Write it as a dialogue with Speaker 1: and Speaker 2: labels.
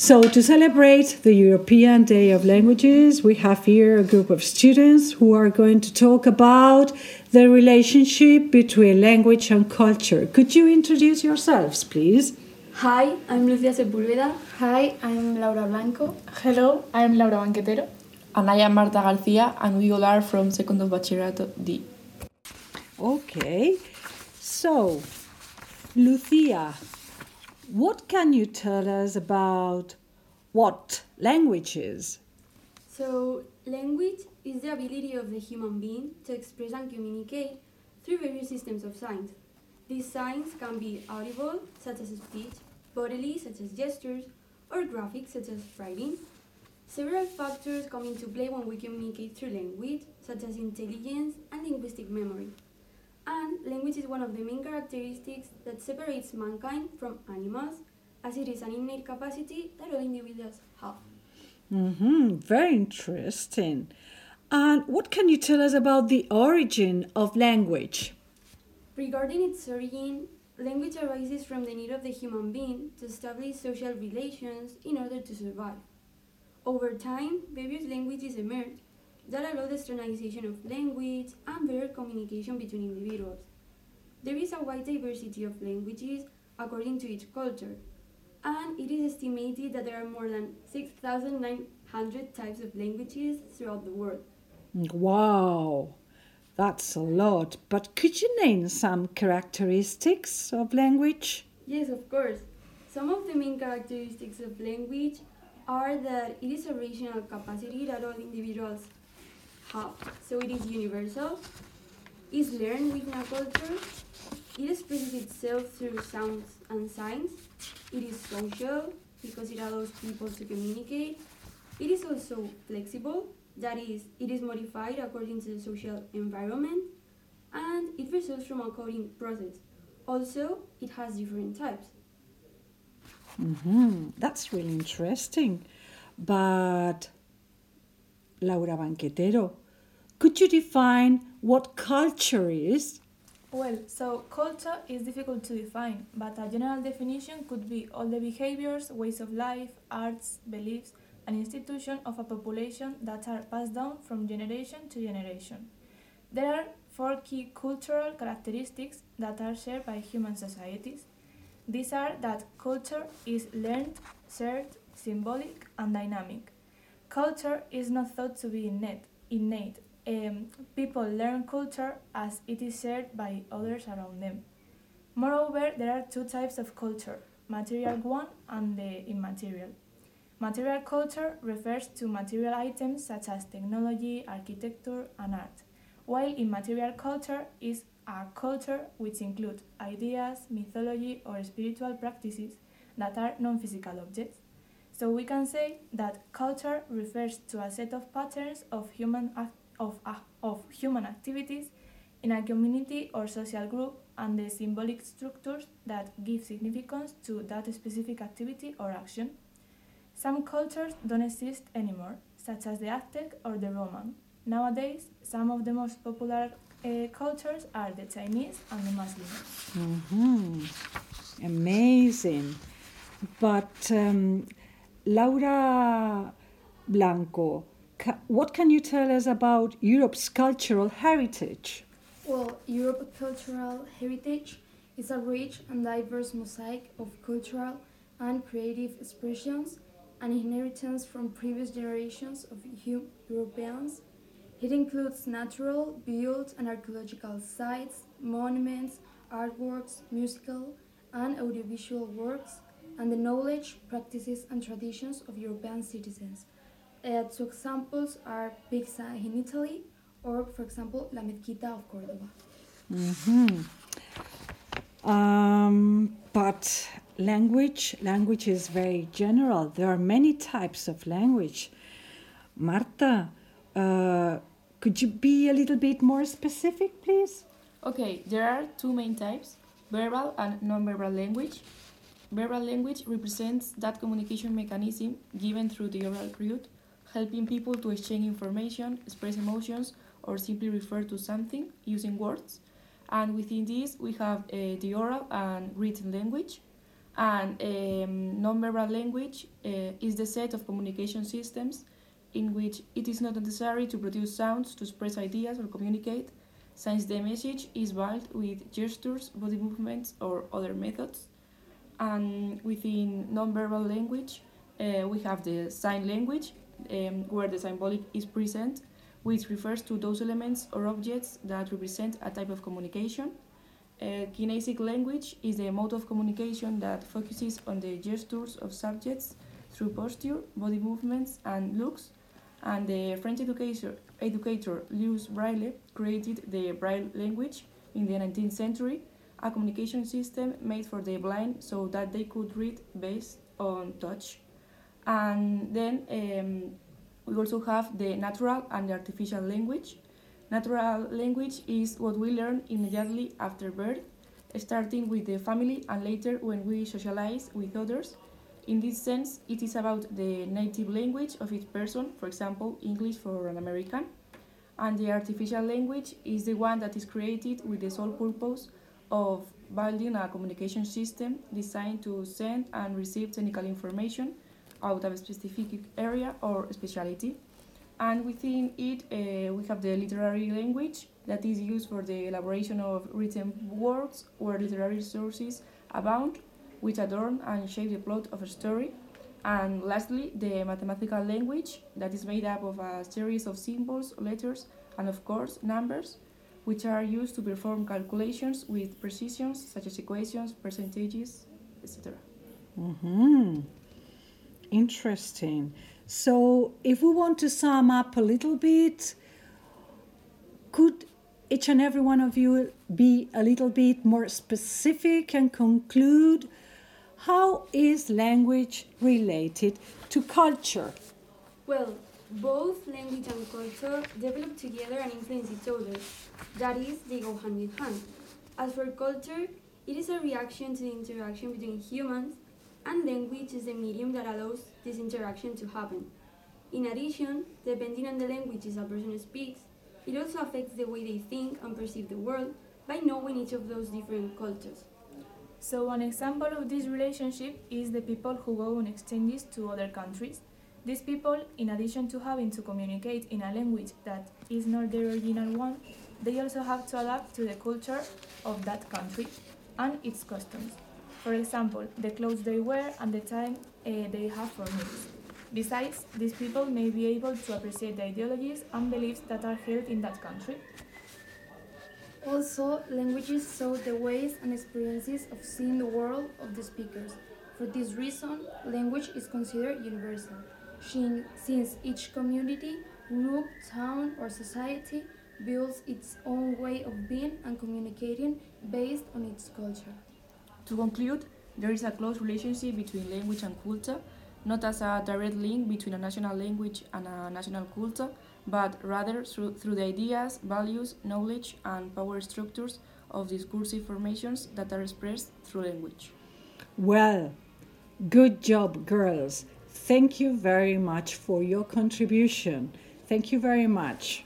Speaker 1: So, to celebrate the European Day of Languages, we have here a group of students who are going to talk about the relationship between language and culture. Could you introduce yourselves, please?
Speaker 2: Hi, I'm Lucia Sepúlveda.
Speaker 3: Hi, I'm Laura Blanco.
Speaker 4: Hello, I'm Laura Banquetero.
Speaker 5: And I am Marta Garcia, and we all are from second of Bachillerato D.
Speaker 1: Okay, so Lucia, what can you tell us about what language is?
Speaker 2: So, language is the ability of the human being to express and communicate through various systems of signs. These signs can be audible, such as speech, bodily, such as gestures, or graphic, such as writing. Several factors come into play when we communicate through language, such as intelligence and linguistic memory. And language is one of the main characteristics that separates mankind from animals, as it is an innate capacity that all individuals have.
Speaker 1: Mm-hmm, very interesting. And what can you tell us about the origin of language?
Speaker 2: Regarding its origin, language arises from the need of the human being to establish social relations in order to survive. Over time, various languages emerged that allow the standardization of language and better communication between individuals. There is a wide diversity of languages according to each culture, and it is estimated that there are more than 6,900 types of languages throughout the world.
Speaker 1: Wow, that's a lot. But could you name some characteristics of language?
Speaker 2: Yes, of course. Some of the main characteristics of language are that it is a rational capacity that all individuals So it is universal, is learned within a culture, it expresses itself through sounds and signs, it is social because it allows people to communicate, it is also flexible, that is, it is modified according to the social environment, and it results from a coding process. Also, it has different types.
Speaker 1: Mm-hmm. That's really interesting. But, Laura Banquetero, could you define what culture is?
Speaker 4: Well, so culture is difficult to define, but a general definition could be all the behaviors, ways of life, arts, beliefs, and institutions of a population that are passed down from generation to generation. There are four key cultural characteristics that are shared by human societies. These are that culture is learned, shared, symbolic, and dynamic. Culture is not thought to be innate. innate. Um, people learn culture as it is shared by others around them. Moreover, there are two types of culture material one and the immaterial. Material culture refers to material items such as technology, architecture, and art, while immaterial culture is a culture which includes ideas, mythology, or spiritual practices that are non physical objects. So we can say that culture refers to a set of patterns of human, of, uh, of human activities in a community or social group and the symbolic structures that give significance to that specific activity or action. Some cultures don't exist anymore, such as the Aztec or the Roman. Nowadays, some of the most popular uh, cultures are the Chinese and the Muslim.
Speaker 1: Mm-hmm. Amazing. But um, Laura Blanco, what can you tell us about Europe's cultural heritage?
Speaker 3: Well, Europe's cultural heritage is a rich and diverse mosaic of cultural and creative expressions and inheritance from previous generations of Europeans. It includes natural, built, and archaeological sites, monuments, artworks, musical and audiovisual works, and the knowledge, practices, and traditions of European citizens. Uh, two examples are pizza in Italy, or, for example, La Mezquita of Cordoba.
Speaker 1: Mm-hmm. Um, but language, language is very general. There are many types of language. Marta, uh, could you be a little bit more specific, please?
Speaker 5: Okay, there are two main types verbal and non-verbal language. Verbal language represents that communication mechanism given through the oral route, helping people to exchange information, express emotions, or simply refer to something using words. And within this, we have uh, the oral and written language. And um, nonverbal language uh, is the set of communication systems in which it is not necessary to produce sounds to express ideas or communicate, since the message is veiled with gestures, body movements, or other methods. And within nonverbal language, uh, we have the sign language, um, where the symbolic is present, which refers to those elements or objects that represent a type of communication. Uh, kinesic language is the mode of communication that focuses on the gestures of subjects through posture, body movements, and looks. And the French educator, educator Louis Braille created the Braille language in the 19th century, a communication system made for the blind so that they could read based on touch. And then um, we also have the natural and the artificial language. Natural language is what we learn immediately after birth, starting with the family and later when we socialize with others. In this sense, it is about the native language of each person, for example, English for an American. And the artificial language is the one that is created with the sole purpose of building a communication system designed to send and receive technical information out of a specific area or specialty. And within it, uh, we have the literary language that is used for the elaboration of written works where literary sources abound, which adorn and shape the plot of a story. And lastly, the mathematical language that is made up of a series of symbols, letters, and of course, numbers, which are used to perform calculations with precisions such as equations, percentages, etc.
Speaker 1: Mm-hmm. Interesting. So, if we want to sum up a little bit, could each and every one of you be a little bit more specific and conclude how is language related to culture?
Speaker 2: Well, both language and culture develop together and influence each other. That is, they go hand in hand. As for culture, it is a reaction to the interaction between humans, and language is the medium that allows this interaction to happen. In addition, depending on the languages a person speaks, it also affects the way they think and perceive the world by knowing each of those different cultures.
Speaker 4: So, an example of this relationship is the people who go on exchanges to other countries. These people, in addition to having to communicate in a language that is not their original one, they also have to adapt to the culture of that country and its customs. For example, the clothes they wear and the time uh, they have for meals. Besides, these people may be able to appreciate the ideologies and beliefs that are held in that country.
Speaker 3: Also, languages show the ways and experiences of seeing the world of the speakers. For this reason, language is considered universal, since each community, group, town, or society builds its own way of being and communicating based on its culture.
Speaker 5: To conclude, there is a close relationship between language and culture, not as a direct link between a national language and a national culture, but rather through, through the ideas, values, knowledge, and power structures of discursive formations that are expressed through language.
Speaker 1: Well, good job, girls. Thank you very much for your contribution. Thank you very much.